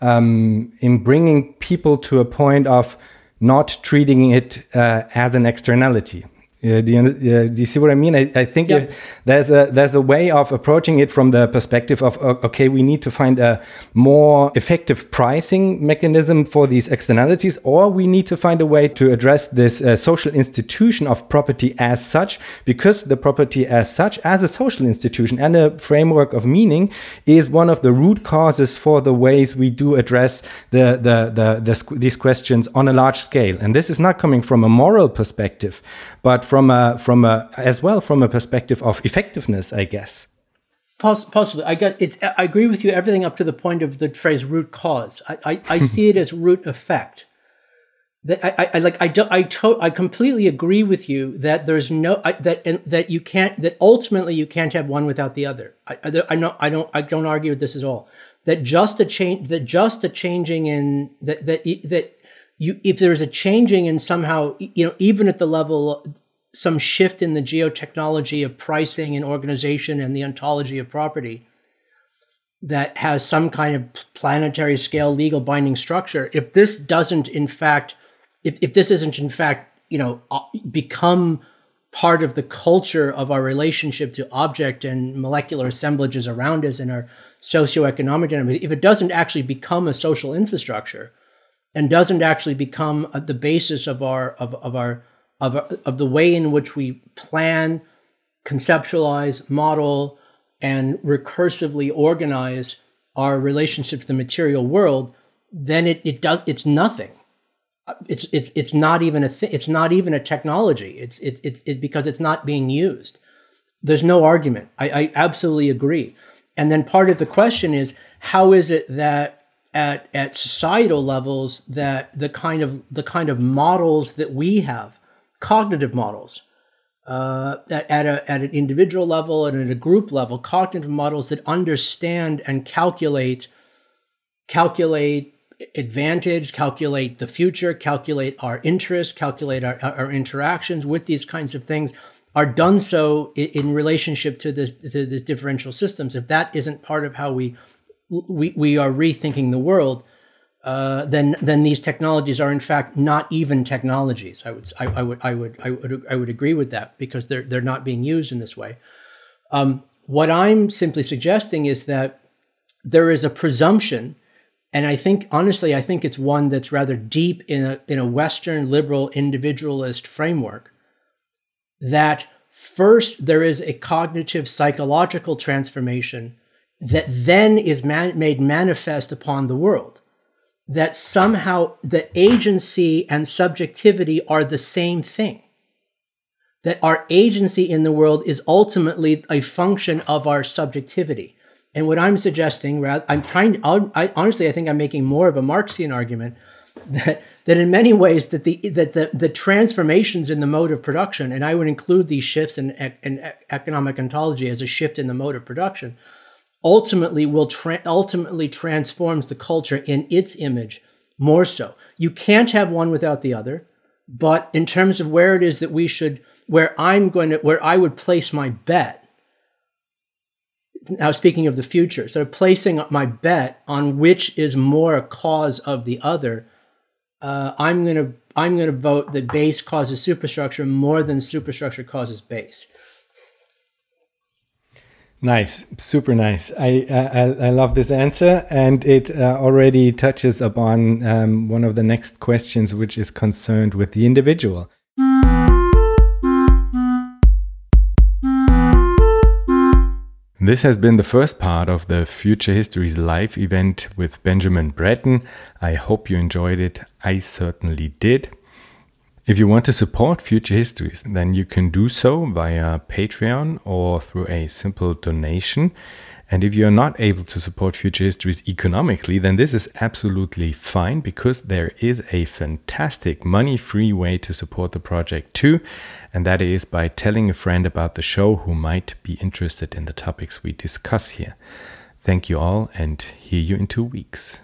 um, in bringing people to a point of not treating it uh, as an externality. Uh, do, you, uh, do, you, see what I mean? I, I think yeah. there's a there's a way of approaching it from the perspective of okay, we need to find a more effective pricing mechanism for these externalities, or we need to find a way to address this uh, social institution of property as such, because the property as such, as a social institution and a framework of meaning, is one of the root causes for the ways we do address the the, the, the these questions on a large scale. And this is not coming from a moral perspective, but from a from a as well from a perspective of effectiveness, I guess. Possibly, I got it. I agree with you everything up to the point of the phrase root cause. I I, I hmm. see it as root effect. That I, I, like I do, I to, I completely agree with you that there's no I, that that you can't that ultimately you can't have one without the other. I I, I don't I don't I don't argue with this at all. That just a change that just a changing in that that that you if there's a changing in somehow you know even at the level some shift in the geotechnology of pricing and organization and the ontology of property that has some kind of planetary scale legal binding structure if this doesn't in fact if, if this isn't in fact you know uh, become part of the culture of our relationship to object and molecular assemblages around us and our socioeconomic dynamics if it doesn't actually become a social infrastructure and doesn't actually become uh, the basis of our of, of our of, of the way in which we plan, conceptualize, model, and recursively organize our relationship to the material world, then it, it does it's nothing. It's it's it's not even a thing. It's not even a technology. It's it's it's it, because it's not being used. There's no argument. I, I absolutely agree. And then part of the question is how is it that at at societal levels that the kind of the kind of models that we have cognitive models uh, at, at, a, at an individual level and at a group level, cognitive models that understand and calculate calculate advantage, calculate the future, calculate our interests, calculate our, our interactions with these kinds of things are done so in, in relationship to this to this differential systems. If that isn't part of how we we, we are rethinking the world, uh, then then these technologies are in fact not even technologies. I would I, I, would I would I would I would agree with that because they're they're not being used in this way. Um, what I'm simply suggesting is that there is a presumption, and I think honestly I think it's one that's rather deep in a in a Western liberal individualist framework. That first there is a cognitive psychological transformation that then is man- made manifest upon the world that somehow the agency and subjectivity are the same thing. That our agency in the world is ultimately a function of our subjectivity. And what I'm suggesting, I'm trying. I, honestly, I think I'm making more of a Marxian argument that that in many ways that the that the, the transformations in the mode of production, and I would include these shifts in, in economic ontology as a shift in the mode of production, ultimately will tra- ultimately transforms the culture in its image more so. You can't have one without the other, but in terms of where it is that we should where I'm going to where I would place my bet. Now speaking of the future, so placing my bet on which is more a cause of the other, uh, I'm going to I'm going to vote that base causes superstructure more than superstructure causes base. Nice, super nice. I I, I love this answer, and it uh, already touches upon um, one of the next questions, which is concerned with the individual. This has been the first part of the Future Histories live event with Benjamin Bratton. I hope you enjoyed it. I certainly did. If you want to support Future Histories, then you can do so via Patreon or through a simple donation. And if you're not able to support Future Histories economically, then this is absolutely fine because there is a fantastic money free way to support the project too. And that is by telling a friend about the show who might be interested in the topics we discuss here. Thank you all and hear you in two weeks.